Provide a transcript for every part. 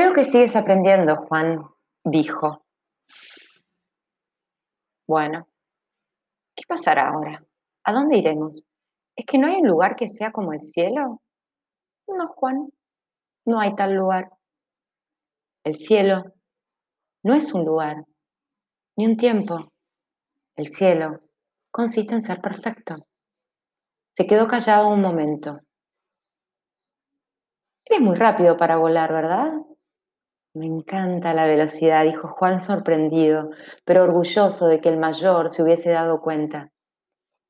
Veo que sigues aprendiendo, Juan, dijo. Bueno, ¿qué pasará ahora? ¿A dónde iremos? ¿Es que no hay un lugar que sea como el cielo? No, Juan, no hay tal lugar. El cielo no es un lugar, ni un tiempo. El cielo consiste en ser perfecto. Se quedó callado un momento. Eres muy rápido para volar, ¿verdad? Me encanta la velocidad, dijo Juan sorprendido, pero orgulloso de que el mayor se hubiese dado cuenta.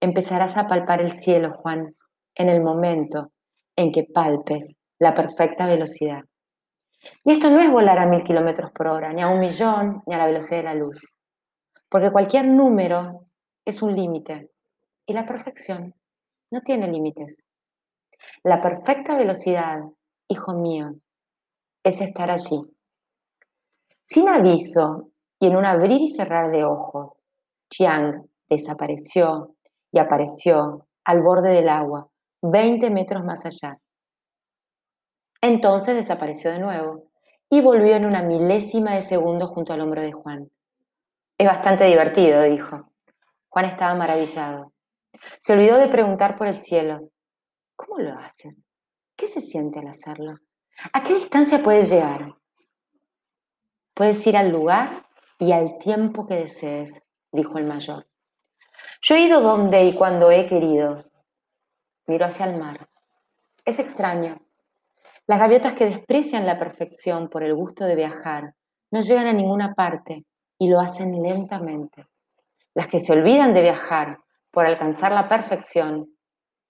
Empezarás a palpar el cielo, Juan, en el momento en que palpes la perfecta velocidad. Y esto no es volar a mil kilómetros por hora, ni a un millón, ni a la velocidad de la luz. Porque cualquier número es un límite. Y la perfección no tiene límites. La perfecta velocidad, hijo mío, es estar allí. Sin aviso y en un abrir y cerrar de ojos, Chiang desapareció y apareció al borde del agua, 20 metros más allá. Entonces desapareció de nuevo y volvió en una milésima de segundo junto al hombro de Juan. Es bastante divertido, dijo. Juan estaba maravillado. Se olvidó de preguntar por el cielo. ¿Cómo lo haces? ¿Qué se siente al hacerlo? ¿A qué distancia puedes llegar? Puedes ir al lugar y al tiempo que desees, dijo el mayor. Yo he ido donde y cuando he querido. Miró hacia el mar. Es extraño. Las gaviotas que desprecian la perfección por el gusto de viajar no llegan a ninguna parte y lo hacen lentamente. Las que se olvidan de viajar por alcanzar la perfección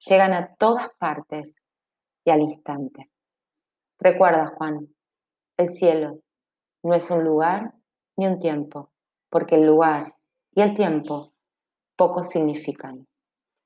llegan a todas partes y al instante. Recuerda, Juan, el cielo no es un lugar ni un tiempo, porque el lugar y el tiempo poco significan.